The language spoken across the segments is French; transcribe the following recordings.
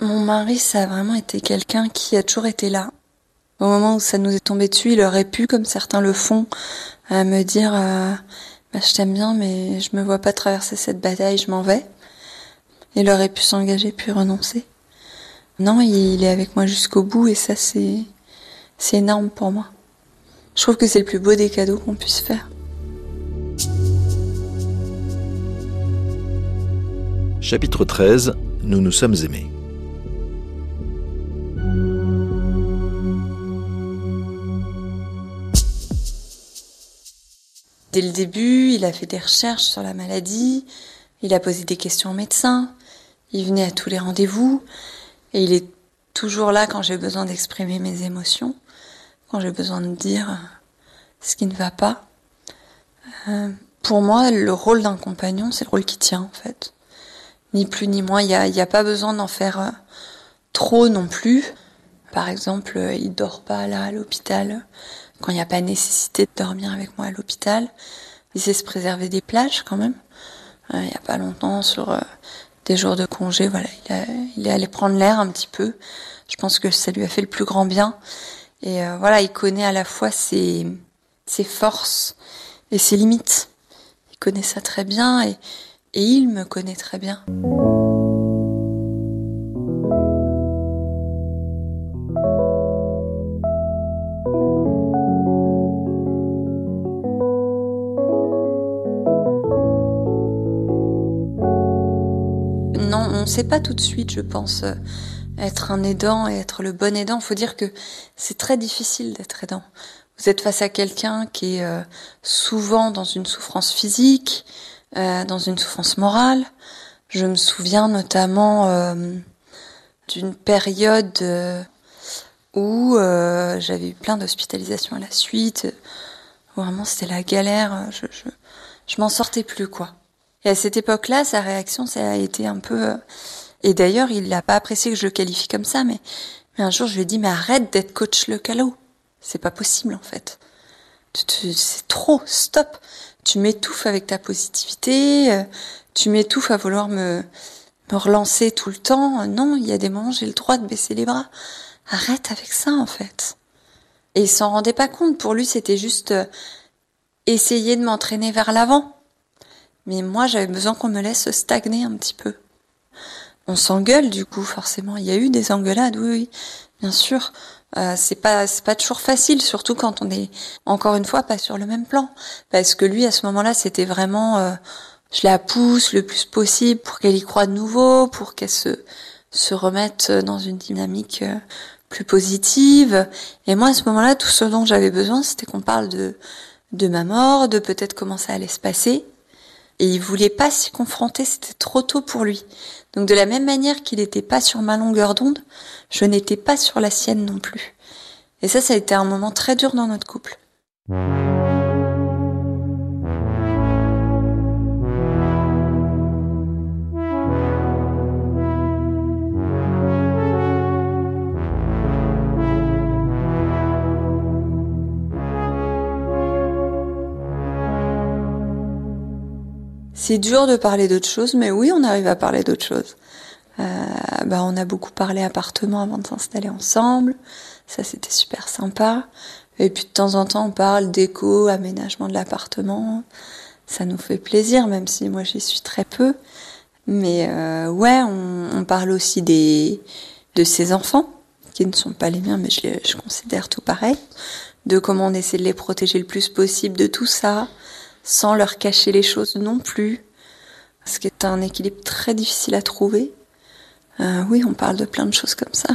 Mon mari, ça a vraiment été quelqu'un qui a toujours été là. Au moment où ça nous est tombé dessus, il aurait pu, comme certains le font, euh, me dire euh, bah, Je t'aime bien, mais je me vois pas traverser cette bataille, je m'en vais. Il aurait pu s'engager puis renoncer. Non, il est avec moi jusqu'au bout et ça, c'est énorme pour moi. Je trouve que c'est le plus beau des cadeaux qu'on puisse faire. Chapitre 13 Nous nous sommes aimés. Dès le début, il a fait des recherches sur la maladie, il a posé des questions au médecin, il venait à tous les rendez-vous, et il est toujours là quand j'ai besoin d'exprimer mes émotions, quand j'ai besoin de dire ce qui ne va pas. Euh, pour moi, le rôle d'un compagnon, c'est le rôle qui tient en fait ni plus ni moins. Il n'y a, a, pas besoin d'en faire euh, trop non plus. Par exemple, euh, il dort pas là à l'hôpital quand il n'y a pas nécessité de dormir avec moi à l'hôpital. Il sait se préserver des plages quand même. Euh, il n'y a pas longtemps, sur des jours de congé, voilà, il, est allé prendre l'air un petit peu. Je pense que ça lui a fait le plus grand bien. Et voilà, il connaît à la fois ses, ses forces et ses limites. Il connaît ça très bien et, et il me connaît très bien. Non, on ne sait pas tout de suite, je pense, euh, être un aidant et être le bon aidant. Faut dire que c'est très difficile d'être aidant. Vous êtes face à quelqu'un qui est euh, souvent dans une souffrance physique, euh, dans une souffrance morale. Je me souviens notamment euh, d'une période euh, où j'avais eu plein d'hospitalisations à la suite. Vraiment, c'était la galère. Je, je, je m'en sortais plus, quoi. Et à cette époque-là, sa réaction, ça a été un peu... Et d'ailleurs, il n'a pas apprécié que je le qualifie comme ça, mais, mais un jour, je lui ai dit, mais arrête d'être coach le calot. C'est pas possible, en fait. C'est trop, stop tu m'étouffes avec ta positivité, euh, tu m'étouffes à vouloir me, me relancer tout le temps. Non, il y a des moments, j'ai le droit de baisser les bras. Arrête avec ça, en fait. Et il s'en rendait pas compte. Pour lui, c'était juste euh, essayer de m'entraîner vers l'avant. Mais moi, j'avais besoin qu'on me laisse stagner un petit peu. On s'engueule, du coup, forcément. Il y a eu des engueulades, oui, oui, bien sûr. Euh, c'est pas c'est pas toujours facile, surtout quand on est encore une fois pas sur le même plan, parce que lui à ce moment-là c'était vraiment euh, je la pousse le plus possible pour qu'elle y croit de nouveau, pour qu'elle se se remette dans une dynamique euh, plus positive. Et moi à ce moment-là tout ce dont j'avais besoin c'était qu'on parle de de ma mort, de peut-être comment ça allait se passer. Et il voulait pas s'y confronter, c'était trop tôt pour lui. Donc de la même manière qu'il n'était pas sur ma longueur d'onde, je n'étais pas sur la sienne non plus. Et ça, ça a été un moment très dur dans notre couple. C'est dur de parler d'autre chose, mais oui, on arrive à parler d'autre chose. Euh, bah, on a beaucoup parlé appartement avant de s'installer ensemble. Ça, c'était super sympa. Et puis de temps en temps, on parle d'éco, aménagement de l'appartement. Ça nous fait plaisir, même si moi j'y suis très peu. Mais euh, ouais, on, parle aussi des de ses enfants, qui ne sont pas les miens, mais je, je considère tout pareil. De comment on essaie de les protéger le plus possible de tout ça sans leur cacher les choses non plus, ce qui est un équilibre très difficile à trouver. Euh, oui, on parle de plein de choses comme ça.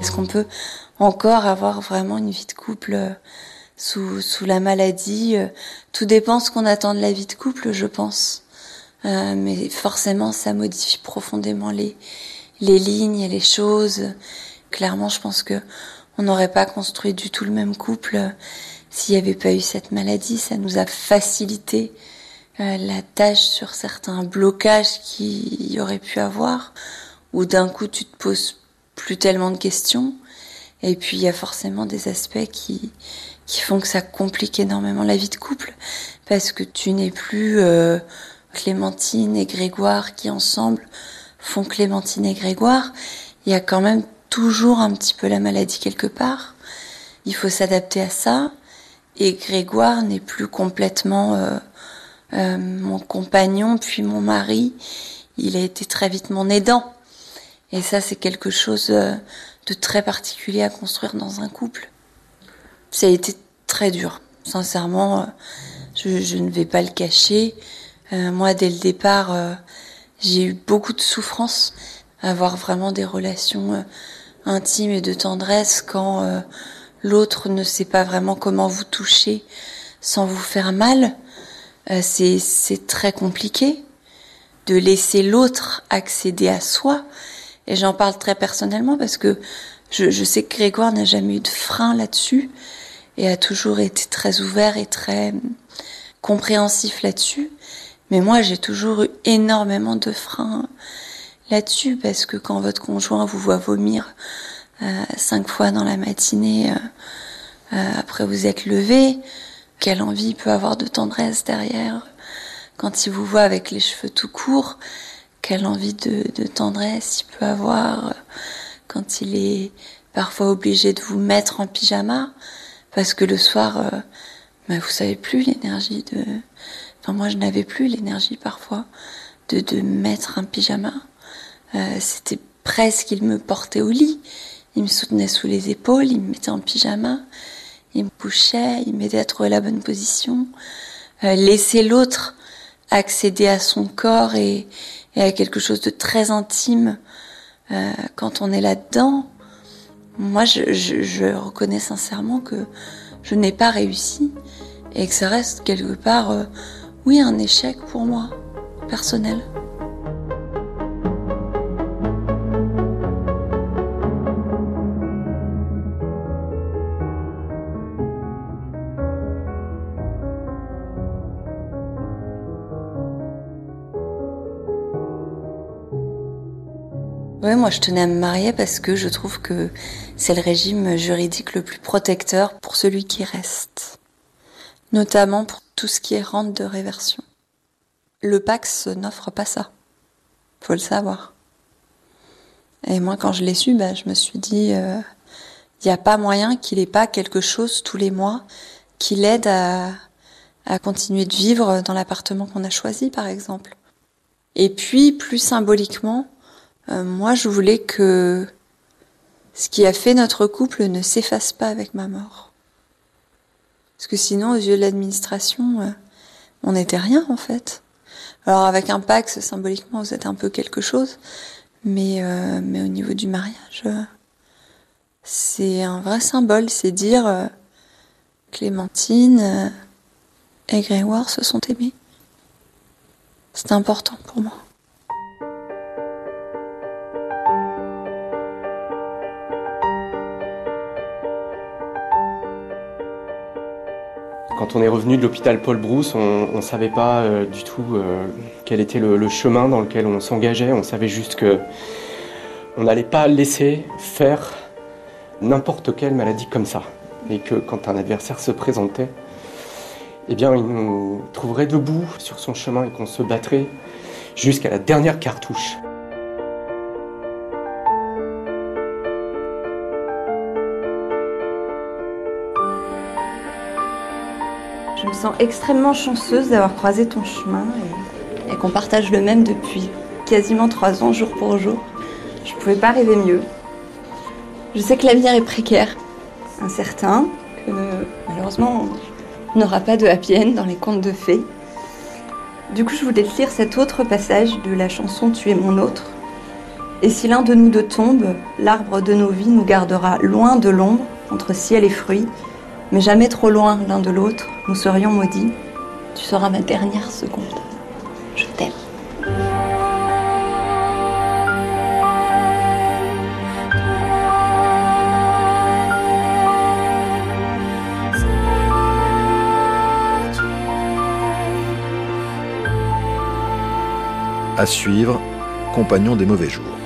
Est-ce qu'on peut encore avoir vraiment une vie de couple euh, sous, sous la maladie Tout dépend ce qu'on attend de la vie de couple, je pense. Euh, mais forcément, ça modifie profondément les, les lignes et les choses. Clairement, je pense que on n'aurait pas construit du tout le même couple euh, s'il n'y avait pas eu cette maladie. Ça nous a facilité euh, la tâche sur certains blocages qu'il y aurait pu avoir, où d'un coup tu te poses plus tellement de questions. Et puis il y a forcément des aspects qui qui font que ça complique énormément la vie de couple parce que tu n'es plus euh, Clémentine et Grégoire qui ensemble font Clémentine et Grégoire. Il y a quand même toujours un petit peu la maladie quelque part. Il faut s'adapter à ça. Et Grégoire n'est plus complètement euh, euh, mon compagnon puis mon mari. Il a été très vite mon aidant. Et ça, c'est quelque chose de très particulier à construire dans un couple. Ça a été très dur. Sincèrement, euh, je, ne vais pas le cacher. Euh, moi, dès le départ, euh, j'ai eu beaucoup de souffrance. Avoir vraiment des relations intimes et de tendresse quand l'autre ne sait pas vraiment comment vous toucher sans vous faire mal, c'est très compliqué de laisser l'autre accéder à soi. Et j'en parle très personnellement parce que je, je sais que Grégoire n'a jamais eu de frein là-dessus et a toujours été très ouvert et très compréhensif là-dessus. Mais moi, j'ai toujours eu énormément de freins là-dessus parce que quand votre conjoint vous voit vomir euh, cinq fois dans la matinée euh, euh, après vous êtes levé, quelle envie il peut avoir de tendresse derrière quand il vous voit avec les cheveux tout courts, quelle envie de, tendresse il peut avoir quand il est parfois obligé de vous mettre en pyjama parce que le soir, bah, vous savez plus l'énergie de. Enfin, moi, je n'avais plus l'énergie parfois de, de mettre un pyjama. Euh, C'était presque, il me portait au lit, il me soutenait sous les épaules, il me mettait en pyjama, il me couchait, il m'aidait à trouver la bonne position. Euh, laisser l'autre accéder à son corps et, et, à quelque chose de très intime euh, quand on est là-dedans, moi, je, je, je, reconnais sincèrement que je n'ai pas réussi et que ça reste quelque part, euh, oui, un échec pour moi, personnel. Oui, moi je tenais à me marier parce que je trouve que c'est le régime juridique le plus protecteur pour celui qui reste, notamment pour tout ce qui est rente de réversion. Le Pax n'offre pas ça, faut le savoir. Et moi quand je l'ai su, bah, je me suis dit, il euh, n'y a pas moyen qu'il ait pas quelque chose tous les mois qui l'aide à, continuer de vivre dans l'appartement qu'on a choisi, par exemple. Et puis, plus symboliquement, euh, moi, je voulais que ce qui a fait notre couple ne s'efface pas avec ma mort. Parce que sinon, aux yeux de l'administration, euh, on n'était rien en fait. Alors avec un Pax, symboliquement, vous êtes un peu quelque chose, mais euh, mais au niveau du mariage, c'est un vrai symbole, c'est dire Clémentine et Grégoire se sont aimés. C'est important pour moi. On est revenu de l'hôpital Paul Brousse, on ne savait pas euh, du tout euh, quel était le, chemin dans lequel on s'engageait. On savait juste que on n'allait pas laisser faire n'importe quelle maladie comme ça. Et que quand un adversaire se présentait, eh bien, il nous trouverait debout sur son chemin et qu'on se battrait jusqu'à la dernière cartouche. Je me sens extrêmement chanceuse d'avoir croisé ton chemin et, qu'on partage le même depuis quasiment trois ans, jour pour jour. Je ne pouvais pas rêver mieux. Je sais que l'avenir est précaire, incertain, que malheureusement on n'aura pas de happy end dans les contes de fées. Du coup, je voulais te lire cet autre passage de la chanson Tu es mon autre. Et si l'un de nous deux tombe, l'arbre de nos vies nous gardera loin de l'ombre, entre ciel et fruits, mais jamais trop loin l'un de l'autre, nous serions maudits. Tu seras ma dernière seconde. Je t'aime. À suivre, Compagnon des mauvais jours.